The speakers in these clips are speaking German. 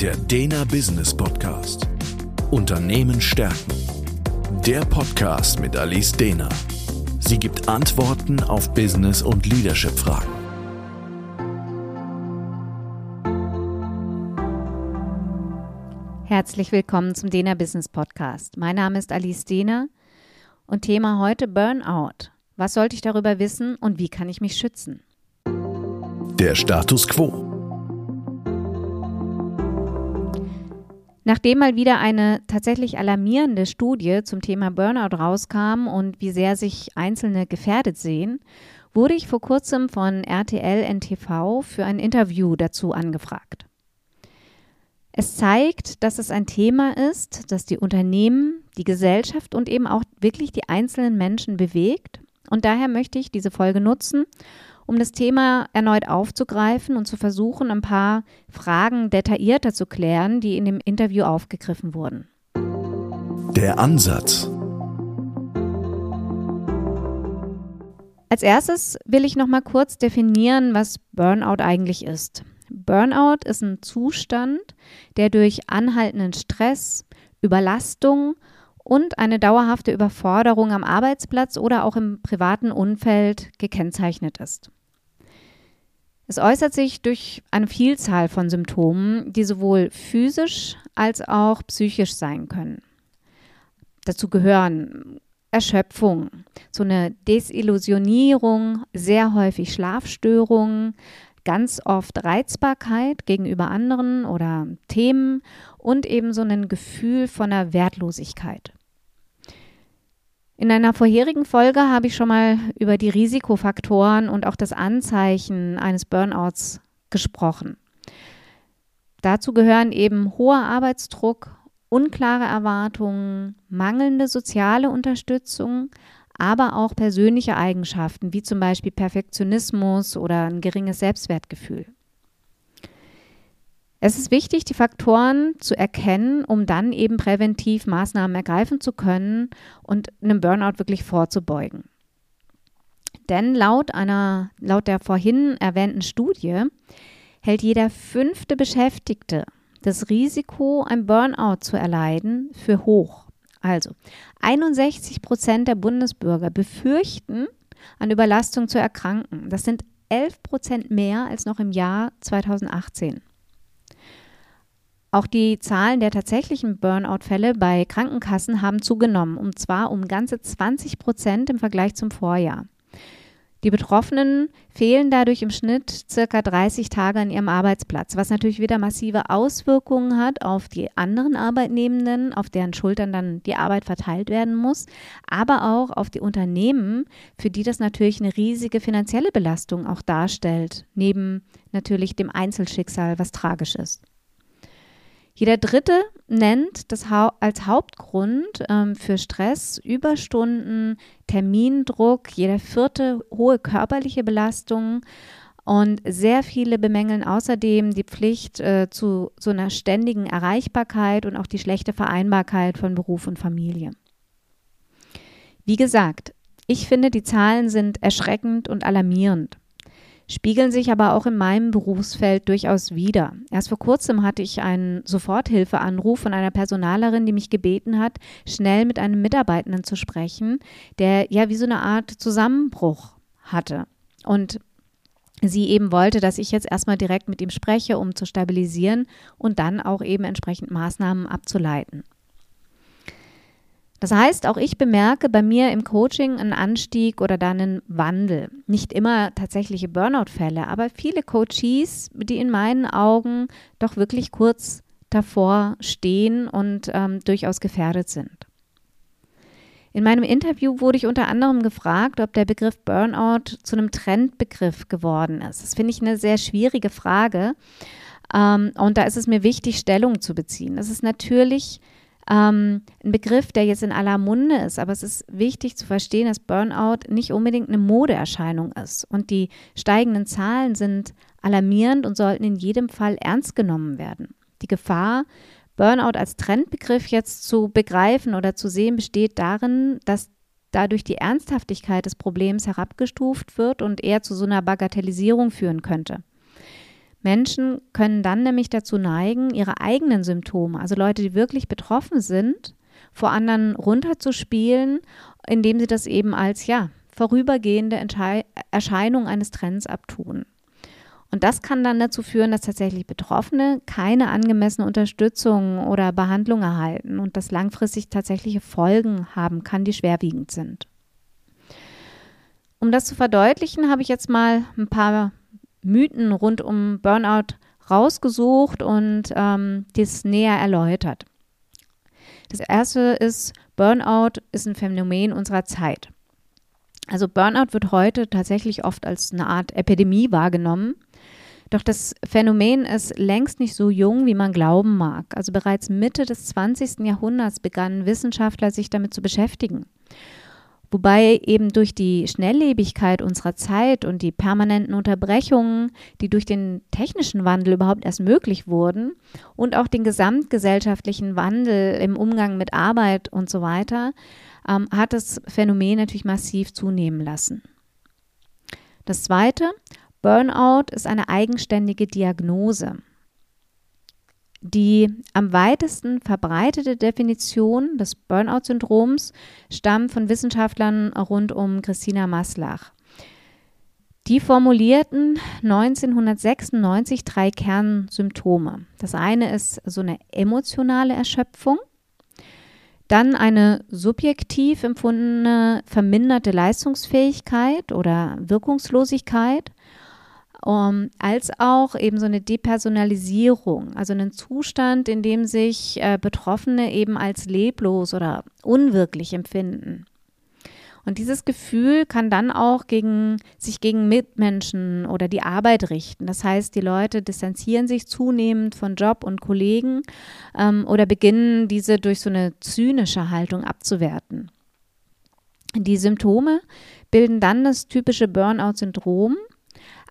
Der Dena Business Podcast. Unternehmen stärken. Der Podcast mit Alice Dena. Sie gibt Antworten auf Business- und Leadership-Fragen. Herzlich willkommen zum Dena Business Podcast. Mein Name ist Alice Dena und Thema heute Burnout. Was sollte ich darüber wissen und wie kann ich mich schützen? Der Status quo. Nachdem mal wieder eine tatsächlich alarmierende Studie zum Thema Burnout rauskam und wie sehr sich Einzelne gefährdet sehen, wurde ich vor kurzem von RTL NTV für ein Interview dazu angefragt. Es zeigt, dass es ein Thema ist, das die Unternehmen, die Gesellschaft und eben auch wirklich die einzelnen Menschen bewegt. Und daher möchte ich diese Folge nutzen, um das Thema erneut aufzugreifen und zu versuchen, ein paar Fragen detaillierter zu klären, die in dem Interview aufgegriffen wurden. Der Ansatz. Als erstes will ich noch mal kurz definieren, was Burnout eigentlich ist. Burnout ist ein Zustand, der durch anhaltenden Stress, Überlastung und eine dauerhafte Überforderung am Arbeitsplatz oder auch im privaten Umfeld gekennzeichnet ist. Es äußert sich durch eine Vielzahl von Symptomen, die sowohl physisch als auch psychisch sein können. Dazu gehören Erschöpfung, so eine Desillusionierung, sehr häufig Schlafstörungen, ganz oft Reizbarkeit gegenüber anderen oder Themen und eben so ein Gefühl von einer Wertlosigkeit. In einer vorherigen Folge habe ich schon mal über die Risikofaktoren und auch das Anzeichen eines Burnouts gesprochen. Dazu gehören eben hoher Arbeitsdruck, unklare Erwartungen, mangelnde soziale Unterstützung, aber auch persönliche Eigenschaften wie zum Beispiel Perfektionismus oder ein geringes Selbstwertgefühl. Es ist wichtig, die Faktoren zu erkennen, um dann eben präventiv Maßnahmen ergreifen zu können und einem Burnout wirklich vorzubeugen. Denn laut einer, laut der vorhin erwähnten Studie hält jeder fünfte Beschäftigte das Risiko, ein Burnout zu erleiden, für hoch. Also 61 Prozent der Bundesbürger befürchten, an Überlastung zu erkranken. Das sind 11 Prozent mehr als noch im Jahr 2018. Auch die Zahlen der tatsächlichen Burnout-Fälle bei Krankenkassen haben zugenommen, und zwar um ganze 20 Prozent im Vergleich zum Vorjahr. Die Betroffenen fehlen dadurch im Schnitt circa 30 Tage an ihrem Arbeitsplatz, was natürlich wieder massive Auswirkungen hat auf die anderen Arbeitnehmenden, auf deren Schultern dann die Arbeit verteilt werden muss, aber auch auf die Unternehmen, für die das natürlich eine riesige finanzielle Belastung auch darstellt, neben natürlich dem Einzelschicksal, was tragisch ist. Jeder Dritte nennt das als Hauptgrund ähm, für Stress Überstunden, Termindruck, jeder Vierte hohe körperliche Belastung und sehr viele bemängeln außerdem die Pflicht äh, zu so einer ständigen Erreichbarkeit und auch die schlechte Vereinbarkeit von Beruf und Familie. Wie gesagt, ich finde, die Zahlen sind erschreckend und alarmierend spiegeln sich aber auch in meinem Berufsfeld durchaus wider. Erst vor kurzem hatte ich einen Soforthilfeanruf von einer Personalerin, die mich gebeten hat, schnell mit einem Mitarbeitenden zu sprechen, der ja wie so eine Art Zusammenbruch hatte. Und sie eben wollte, dass ich jetzt erstmal direkt mit ihm spreche, um zu stabilisieren und dann auch eben entsprechend Maßnahmen abzuleiten. Das heißt, auch ich bemerke bei mir im Coaching einen Anstieg oder dann einen Wandel. Nicht immer tatsächliche Burnout-Fälle, aber viele Coaches, die in meinen Augen doch wirklich kurz davor stehen und ähm, durchaus gefährdet sind. In meinem Interview wurde ich unter anderem gefragt, ob der Begriff Burnout zu einem Trendbegriff geworden ist. Das finde ich eine sehr schwierige Frage. Ähm, und da ist es mir wichtig, Stellung zu beziehen. Das ist natürlich ähm, ein Begriff, der jetzt in aller Munde ist, aber es ist wichtig zu verstehen, dass Burnout nicht unbedingt eine Modeerscheinung ist. Und die steigenden Zahlen sind alarmierend und sollten in jedem Fall ernst genommen werden. Die Gefahr, Burnout als Trendbegriff jetzt zu begreifen oder zu sehen, besteht darin, dass dadurch die Ernsthaftigkeit des Problems herabgestuft wird und eher zu so einer Bagatellisierung führen könnte. Menschen können dann nämlich dazu neigen, ihre eigenen Symptome, also Leute, die wirklich betroffen sind, vor anderen runterzuspielen, indem sie das eben als ja vorübergehende Entschei Erscheinung eines Trends abtun. Und das kann dann dazu führen, dass tatsächlich Betroffene keine angemessene Unterstützung oder Behandlung erhalten und das langfristig tatsächliche Folgen haben kann, die schwerwiegend sind. Um das zu verdeutlichen, habe ich jetzt mal ein paar Mythen rund um Burnout rausgesucht und ähm, dies näher erläutert. Das erste ist, Burnout ist ein Phänomen unserer Zeit. Also Burnout wird heute tatsächlich oft als eine Art Epidemie wahrgenommen. Doch das Phänomen ist längst nicht so jung, wie man glauben mag. Also bereits Mitte des 20. Jahrhunderts begannen Wissenschaftler sich damit zu beschäftigen. Wobei eben durch die Schnelllebigkeit unserer Zeit und die permanenten Unterbrechungen, die durch den technischen Wandel überhaupt erst möglich wurden und auch den gesamtgesellschaftlichen Wandel im Umgang mit Arbeit und so weiter, ähm, hat das Phänomen natürlich massiv zunehmen lassen. Das Zweite, Burnout ist eine eigenständige Diagnose. Die am weitesten verbreitete Definition des Burnout-Syndroms stammt von Wissenschaftlern rund um Christina Maslach. Die formulierten 1996 drei Kernsymptome. Das eine ist so eine emotionale Erschöpfung, dann eine subjektiv empfundene verminderte Leistungsfähigkeit oder Wirkungslosigkeit um, als auch eben so eine Depersonalisierung, also einen Zustand, in dem sich äh, Betroffene eben als leblos oder unwirklich empfinden. Und dieses Gefühl kann dann auch gegen, sich gegen Mitmenschen oder die Arbeit richten. Das heißt, die Leute distanzieren sich zunehmend von Job und Kollegen ähm, oder beginnen diese durch so eine zynische Haltung abzuwerten. Die Symptome bilden dann das typische Burnout-Syndrom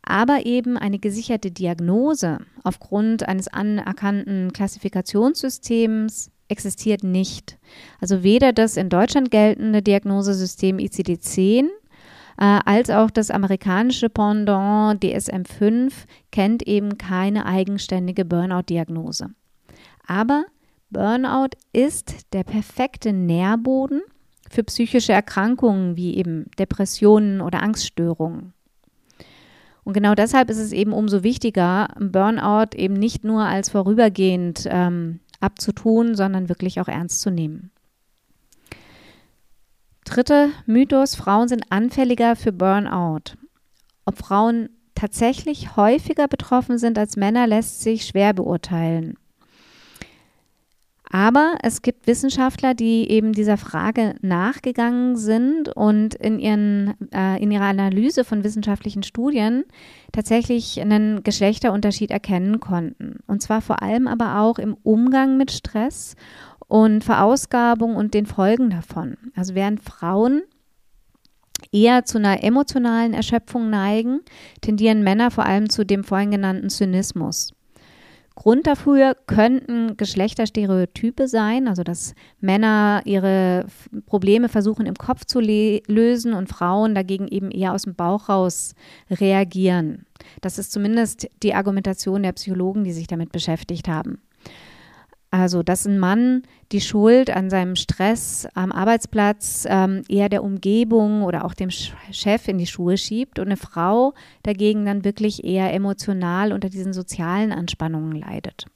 aber eben eine gesicherte Diagnose aufgrund eines anerkannten Klassifikationssystems existiert nicht. Also weder das in Deutschland geltende Diagnosesystem ICD-10 äh, als auch das amerikanische Pendant DSM-5 kennt eben keine eigenständige Burnout-Diagnose. Aber Burnout ist der perfekte Nährboden für psychische Erkrankungen wie eben Depressionen oder Angststörungen. Und genau deshalb ist es eben umso wichtiger, Burnout eben nicht nur als vorübergehend ähm, abzutun, sondern wirklich auch ernst zu nehmen. Dritte Mythos, Frauen sind anfälliger für Burnout. Ob Frauen tatsächlich häufiger betroffen sind als Männer, lässt sich schwer beurteilen. Aber es gibt Wissenschaftler, die eben dieser Frage nachgegangen sind und in, ihren, äh, in ihrer Analyse von wissenschaftlichen Studien tatsächlich einen Geschlechterunterschied erkennen konnten. Und zwar vor allem aber auch im Umgang mit Stress und Verausgabung und den Folgen davon. Also während Frauen eher zu einer emotionalen Erschöpfung neigen, tendieren Männer vor allem zu dem vorhin genannten Zynismus. Grund dafür könnten Geschlechterstereotype sein, also dass Männer ihre Probleme versuchen im Kopf zu lösen und Frauen dagegen eben eher aus dem Bauch raus reagieren. Das ist zumindest die Argumentation der Psychologen, die sich damit beschäftigt haben. Also, dass ein Mann die Schuld an seinem Stress am Arbeitsplatz ähm, eher der Umgebung oder auch dem Chef in die Schuhe schiebt und eine Frau dagegen dann wirklich eher emotional unter diesen sozialen Anspannungen leidet.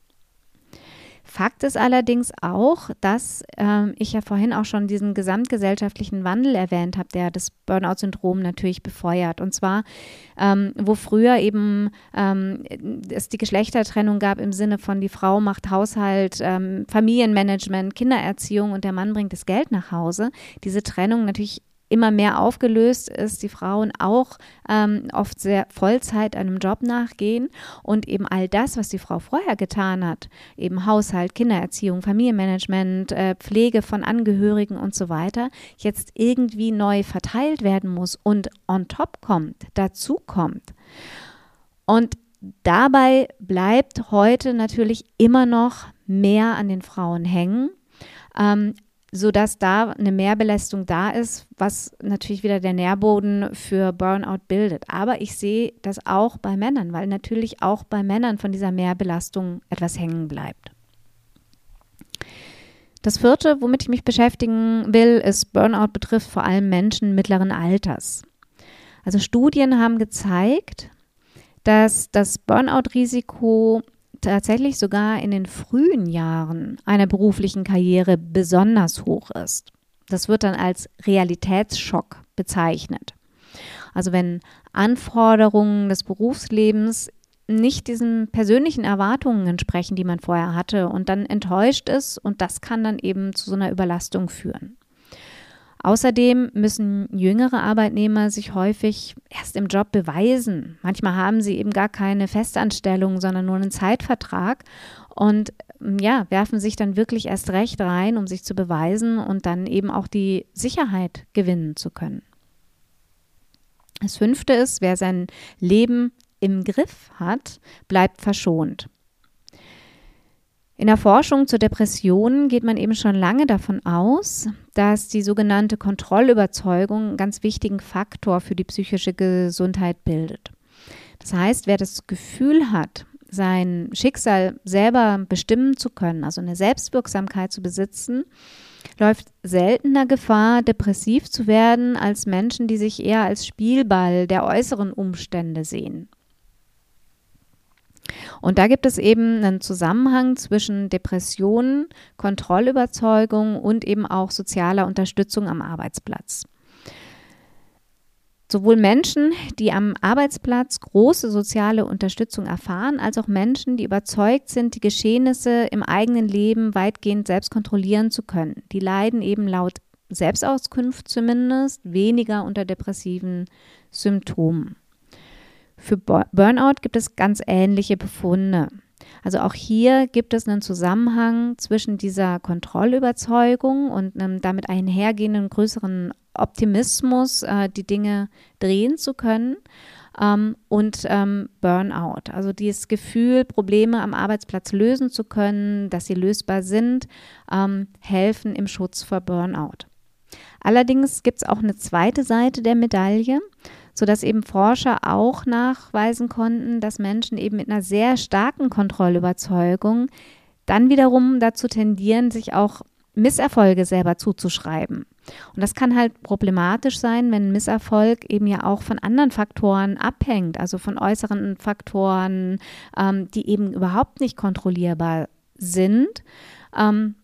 Fakt ist allerdings auch, dass ähm, ich ja vorhin auch schon diesen gesamtgesellschaftlichen Wandel erwähnt habe, der das Burnout-Syndrom natürlich befeuert. Und zwar, ähm, wo früher eben ähm, es die Geschlechtertrennung gab im Sinne von die Frau macht Haushalt, ähm, Familienmanagement, Kindererziehung und der Mann bringt das Geld nach Hause. Diese Trennung natürlich immer mehr aufgelöst ist, die Frauen auch ähm, oft sehr Vollzeit einem Job nachgehen und eben all das, was die Frau vorher getan hat, eben Haushalt, Kindererziehung, Familienmanagement, äh, Pflege von Angehörigen und so weiter, jetzt irgendwie neu verteilt werden muss und on top kommt, dazu kommt. Und dabei bleibt heute natürlich immer noch mehr an den Frauen hängen. Ähm, sodass da eine Mehrbelastung da ist, was natürlich wieder der Nährboden für Burnout bildet. Aber ich sehe das auch bei Männern, weil natürlich auch bei Männern von dieser Mehrbelastung etwas hängen bleibt. Das vierte, womit ich mich beschäftigen will, ist Burnout betrifft vor allem Menschen mittleren Alters. Also Studien haben gezeigt, dass das Burnout-Risiko tatsächlich sogar in den frühen Jahren einer beruflichen Karriere besonders hoch ist. Das wird dann als Realitätsschock bezeichnet. Also wenn Anforderungen des Berufslebens nicht diesen persönlichen Erwartungen entsprechen, die man vorher hatte und dann enttäuscht ist und das kann dann eben zu so einer Überlastung führen. Außerdem müssen jüngere Arbeitnehmer sich häufig erst im Job beweisen. Manchmal haben sie eben gar keine Festanstellung, sondern nur einen Zeitvertrag und ja, werfen sich dann wirklich erst recht rein, um sich zu beweisen und dann eben auch die Sicherheit gewinnen zu können. Das fünfte ist, wer sein Leben im Griff hat, bleibt verschont. In der Forschung zur Depression geht man eben schon lange davon aus, dass die sogenannte Kontrollüberzeugung einen ganz wichtigen Faktor für die psychische Gesundheit bildet. Das heißt, wer das Gefühl hat, sein Schicksal selber bestimmen zu können, also eine Selbstwirksamkeit zu besitzen, läuft seltener Gefahr, depressiv zu werden, als Menschen, die sich eher als Spielball der äußeren Umstände sehen. Und da gibt es eben einen Zusammenhang zwischen Depressionen, Kontrollüberzeugung und eben auch sozialer Unterstützung am Arbeitsplatz. Sowohl Menschen, die am Arbeitsplatz große soziale Unterstützung erfahren, als auch Menschen, die überzeugt sind, die Geschehnisse im eigenen Leben weitgehend selbst kontrollieren zu können. Die leiden eben laut Selbstauskunft zumindest weniger unter depressiven Symptomen. Für Burnout gibt es ganz ähnliche Befunde. Also auch hier gibt es einen Zusammenhang zwischen dieser Kontrollüberzeugung und einem damit einhergehenden größeren Optimismus, äh, die Dinge drehen zu können, ähm, und ähm, Burnout. Also dieses Gefühl, Probleme am Arbeitsplatz lösen zu können, dass sie lösbar sind, ähm, helfen im Schutz vor Burnout. Allerdings gibt es auch eine zweite Seite der Medaille sodass eben Forscher auch nachweisen konnten, dass Menschen eben mit einer sehr starken Kontrollüberzeugung dann wiederum dazu tendieren, sich auch Misserfolge selber zuzuschreiben. Und das kann halt problematisch sein, wenn Misserfolg eben ja auch von anderen Faktoren abhängt, also von äußeren Faktoren, ähm, die eben überhaupt nicht kontrollierbar sind. Ähm,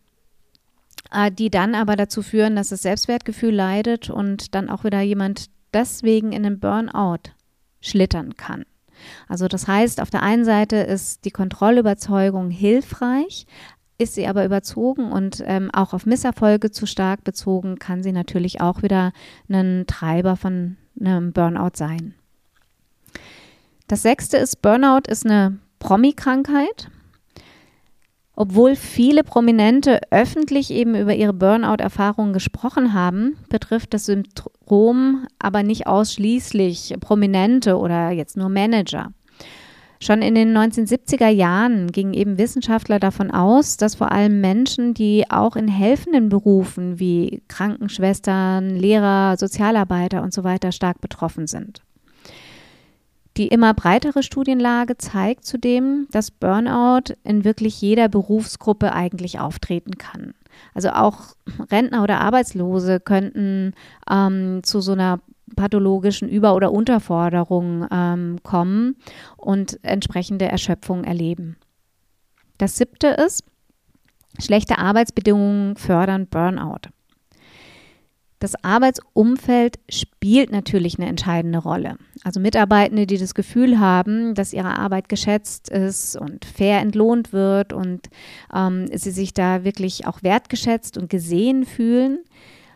äh, die dann aber dazu führen, dass das Selbstwertgefühl leidet und dann auch wieder jemand deswegen in den Burnout schlittern kann. Also das heißt, auf der einen Seite ist die Kontrollüberzeugung hilfreich, ist sie aber überzogen und ähm, auch auf Misserfolge zu stark bezogen, kann sie natürlich auch wieder ein Treiber von einem Burnout sein. Das sechste ist, Burnout ist eine Promi-Krankheit. Obwohl viele Prominente öffentlich eben über ihre Burnout-Erfahrungen gesprochen haben, betrifft das Syndrom aber nicht ausschließlich Prominente oder jetzt nur Manager. Schon in den 1970er Jahren gingen eben Wissenschaftler davon aus, dass vor allem Menschen, die auch in helfenden Berufen wie Krankenschwestern, Lehrer, Sozialarbeiter und so weiter stark betroffen sind. Die immer breitere Studienlage zeigt zudem, dass Burnout in wirklich jeder Berufsgruppe eigentlich auftreten kann. Also auch Rentner oder Arbeitslose könnten ähm, zu so einer pathologischen Über- oder Unterforderung ähm, kommen und entsprechende Erschöpfung erleben. Das siebte ist, schlechte Arbeitsbedingungen fördern Burnout. Das Arbeitsumfeld spielt natürlich eine entscheidende Rolle. Also Mitarbeitende, die das Gefühl haben, dass ihre Arbeit geschätzt ist und fair entlohnt wird und ähm, sie sich da wirklich auch wertgeschätzt und gesehen fühlen,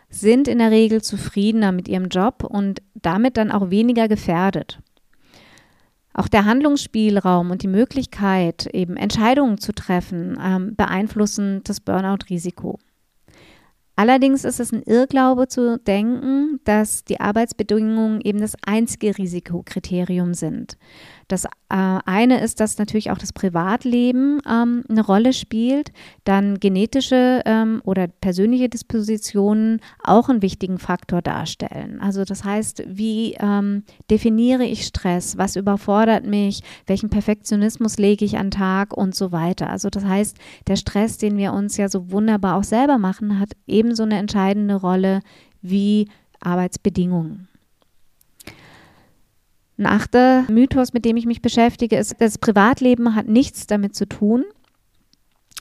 sind in der Regel zufriedener mit ihrem Job und damit dann auch weniger gefährdet. Auch der Handlungsspielraum und die Möglichkeit, eben Entscheidungen zu treffen, ähm, beeinflussen das Burnout-Risiko. Allerdings ist es ein Irrglaube zu denken, dass die Arbeitsbedingungen eben das einzige Risikokriterium sind. Das eine ist, dass natürlich auch das Privatleben ähm, eine Rolle spielt, dann genetische ähm, oder persönliche Dispositionen auch einen wichtigen Faktor darstellen. Also das heißt, wie ähm, definiere ich Stress, was überfordert mich, welchen Perfektionismus lege ich an Tag und so weiter. Also das heißt, der Stress, den wir uns ja so wunderbar auch selber machen, hat ebenso eine entscheidende Rolle wie Arbeitsbedingungen. Ein achter Mythos, mit dem ich mich beschäftige, ist, das Privatleben hat nichts damit zu tun.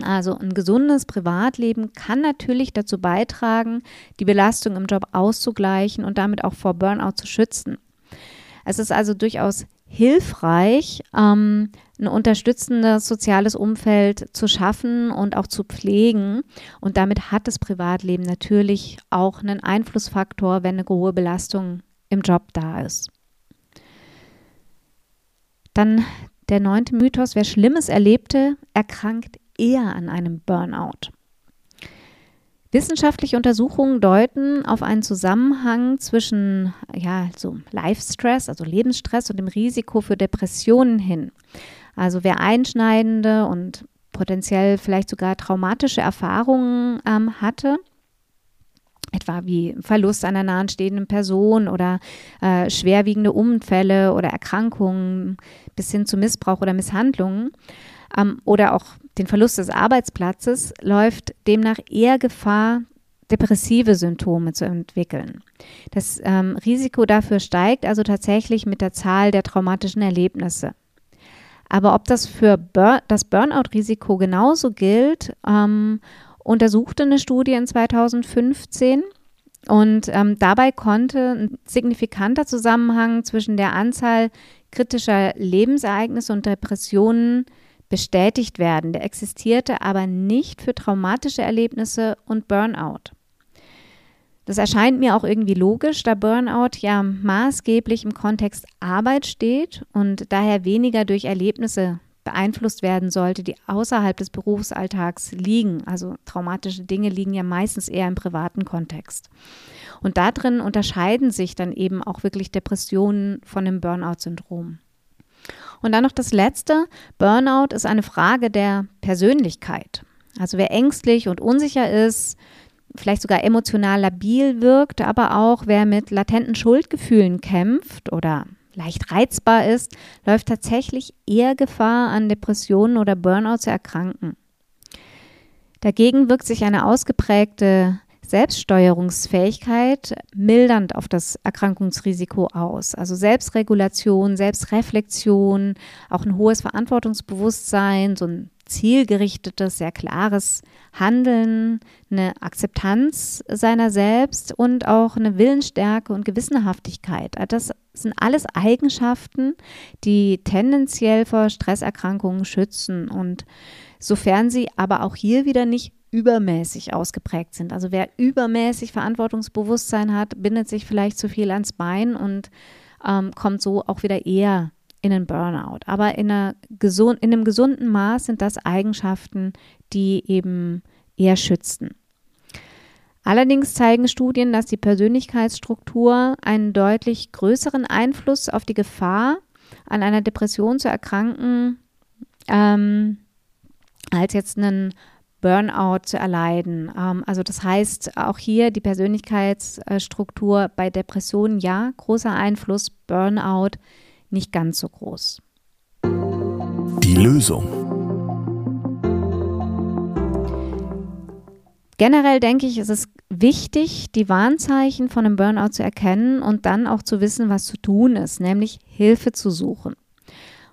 Also ein gesundes Privatleben kann natürlich dazu beitragen, die Belastung im Job auszugleichen und damit auch vor Burnout zu schützen. Es ist also durchaus hilfreich, ähm, ein unterstützendes soziales Umfeld zu schaffen und auch zu pflegen. Und damit hat das Privatleben natürlich auch einen Einflussfaktor, wenn eine hohe Belastung im Job da ist. Dann der neunte Mythos, wer Schlimmes erlebte, erkrankt eher an einem Burnout. Wissenschaftliche Untersuchungen deuten auf einen Zusammenhang zwischen ja, so Life-Stress, also Lebensstress und dem Risiko für Depressionen hin. Also wer einschneidende und potenziell vielleicht sogar traumatische Erfahrungen ähm, hatte, etwa wie Verlust einer nahestehenden Person oder äh, schwerwiegende Unfälle oder Erkrankungen bis hin zu Missbrauch oder Misshandlungen ähm, oder auch den Verlust des Arbeitsplatzes, läuft demnach eher Gefahr, depressive Symptome zu entwickeln. Das ähm, Risiko dafür steigt also tatsächlich mit der Zahl der traumatischen Erlebnisse. Aber ob das für Bur das Burnout-Risiko genauso gilt ähm, untersuchte eine Studie in 2015 und ähm, dabei konnte ein signifikanter Zusammenhang zwischen der Anzahl kritischer Lebensereignisse und Depressionen bestätigt werden. Der existierte aber nicht für traumatische Erlebnisse und Burnout. Das erscheint mir auch irgendwie logisch, da Burnout ja maßgeblich im Kontext Arbeit steht und daher weniger durch Erlebnisse beeinflusst werden sollte, die außerhalb des Berufsalltags liegen. Also traumatische Dinge liegen ja meistens eher im privaten Kontext. Und darin unterscheiden sich dann eben auch wirklich Depressionen von dem Burnout-Syndrom. Und dann noch das Letzte. Burnout ist eine Frage der Persönlichkeit. Also wer ängstlich und unsicher ist, vielleicht sogar emotional labil wirkt, aber auch wer mit latenten Schuldgefühlen kämpft oder leicht reizbar ist, läuft tatsächlich eher Gefahr, an Depressionen oder Burnout zu erkranken. Dagegen wirkt sich eine ausgeprägte Selbststeuerungsfähigkeit mildernd auf das Erkrankungsrisiko aus. Also Selbstregulation, Selbstreflexion, auch ein hohes Verantwortungsbewusstsein, so ein zielgerichtetes, sehr klares Handeln, eine Akzeptanz seiner selbst und auch eine Willensstärke und Gewissenhaftigkeit. Das sind alles Eigenschaften, die tendenziell vor Stresserkrankungen schützen und sofern sie aber auch hier wieder nicht übermäßig ausgeprägt sind. Also wer übermäßig Verantwortungsbewusstsein hat, bindet sich vielleicht zu viel ans Bein und ähm, kommt so auch wieder eher in einen Burnout. Aber in, einer gesund, in einem gesunden Maß sind das Eigenschaften, die eben eher schützen. Allerdings zeigen Studien, dass die Persönlichkeitsstruktur einen deutlich größeren Einfluss auf die Gefahr, an einer Depression zu erkranken, ähm, als jetzt einen Burnout zu erleiden. Ähm, also das heißt, auch hier die Persönlichkeitsstruktur bei Depressionen ja, großer Einfluss, Burnout nicht ganz so groß. Die Lösung. Generell denke ich, ist es wichtig, die Warnzeichen von einem Burnout zu erkennen und dann auch zu wissen, was zu tun ist, nämlich Hilfe zu suchen.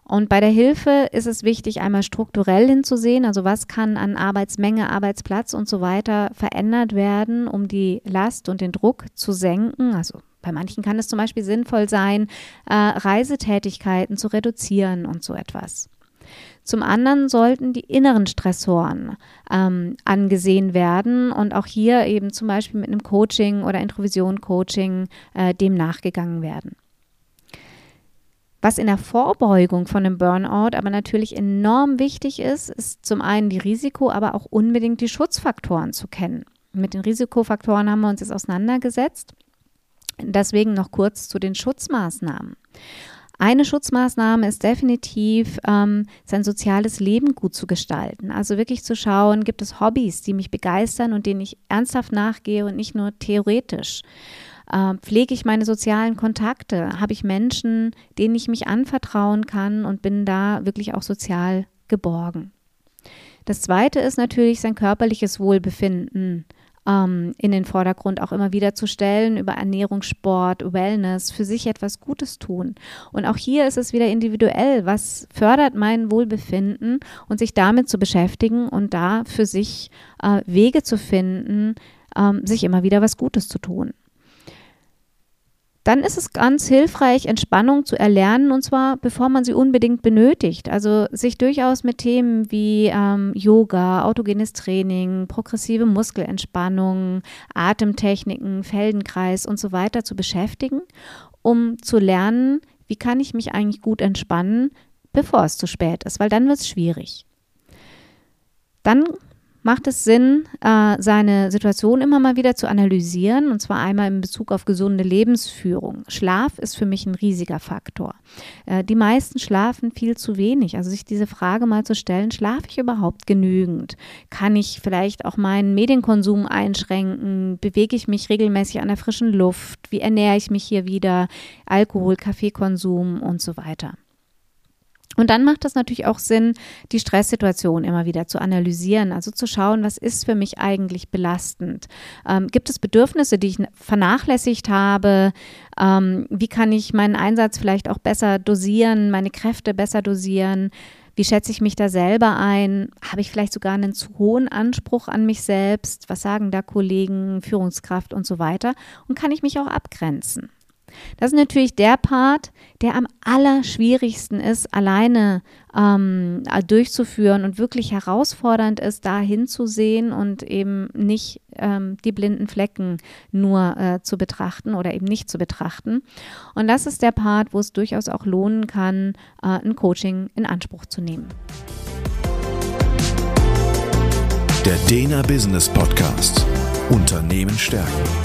Und bei der Hilfe ist es wichtig, einmal strukturell hinzusehen, also was kann an Arbeitsmenge, Arbeitsplatz und so weiter verändert werden, um die Last und den Druck zu senken. Also bei manchen kann es zum Beispiel sinnvoll sein, äh, Reisetätigkeiten zu reduzieren und so etwas. Zum anderen sollten die inneren Stressoren ähm, angesehen werden und auch hier eben zum Beispiel mit einem Coaching oder Introvision-Coaching äh, dem nachgegangen werden. Was in der Vorbeugung von einem Burnout aber natürlich enorm wichtig ist, ist zum einen die Risiko, aber auch unbedingt die Schutzfaktoren zu kennen. Mit den Risikofaktoren haben wir uns jetzt auseinandergesetzt. Deswegen noch kurz zu den Schutzmaßnahmen. Eine Schutzmaßnahme ist definitiv, ähm, sein soziales Leben gut zu gestalten. Also wirklich zu schauen, gibt es Hobbys, die mich begeistern und denen ich ernsthaft nachgehe und nicht nur theoretisch. Äh, pflege ich meine sozialen Kontakte? Habe ich Menschen, denen ich mich anvertrauen kann und bin da wirklich auch sozial geborgen? Das zweite ist natürlich sein körperliches Wohlbefinden ähm, in den Vordergrund auch immer wieder zu stellen, über Ernährung, Sport, Wellness, für sich etwas Gutes tun. Und auch hier ist es wieder individuell, was fördert mein Wohlbefinden und sich damit zu beschäftigen und da für sich äh, Wege zu finden, ähm, sich immer wieder was Gutes zu tun dann ist es ganz hilfreich, Entspannung zu erlernen und zwar bevor man sie unbedingt benötigt. Also sich durchaus mit Themen wie ähm, Yoga, autogenes Training, progressive Muskelentspannung, Atemtechniken, Feldenkreis und so weiter zu beschäftigen, um zu lernen, wie kann ich mich eigentlich gut entspannen, bevor es zu spät ist, weil dann wird es schwierig. Dann macht es Sinn, äh, seine Situation immer mal wieder zu analysieren, und zwar einmal in Bezug auf gesunde Lebensführung. Schlaf ist für mich ein riesiger Faktor. Äh, die meisten schlafen viel zu wenig. Also sich diese Frage mal zu stellen, schlafe ich überhaupt genügend? Kann ich vielleicht auch meinen Medienkonsum einschränken? Bewege ich mich regelmäßig an der frischen Luft? Wie ernähre ich mich hier wieder? Alkohol, Kaffeekonsum und so weiter. Und dann macht es natürlich auch Sinn, die Stresssituation immer wieder zu analysieren, also zu schauen, was ist für mich eigentlich belastend? Ähm, gibt es Bedürfnisse, die ich vernachlässigt habe? Ähm, wie kann ich meinen Einsatz vielleicht auch besser dosieren, meine Kräfte besser dosieren? Wie schätze ich mich da selber ein? Habe ich vielleicht sogar einen zu hohen Anspruch an mich selbst? Was sagen da Kollegen, Führungskraft und so weiter? Und kann ich mich auch abgrenzen? Das ist natürlich der Part, der am allerschwierigsten ist, alleine ähm, durchzuführen und wirklich herausfordernd ist, da hinzusehen und eben nicht ähm, die blinden Flecken nur äh, zu betrachten oder eben nicht zu betrachten. Und das ist der Part, wo es durchaus auch lohnen kann, äh, ein Coaching in Anspruch zu nehmen. Der Dena Business Podcast. Unternehmen stärken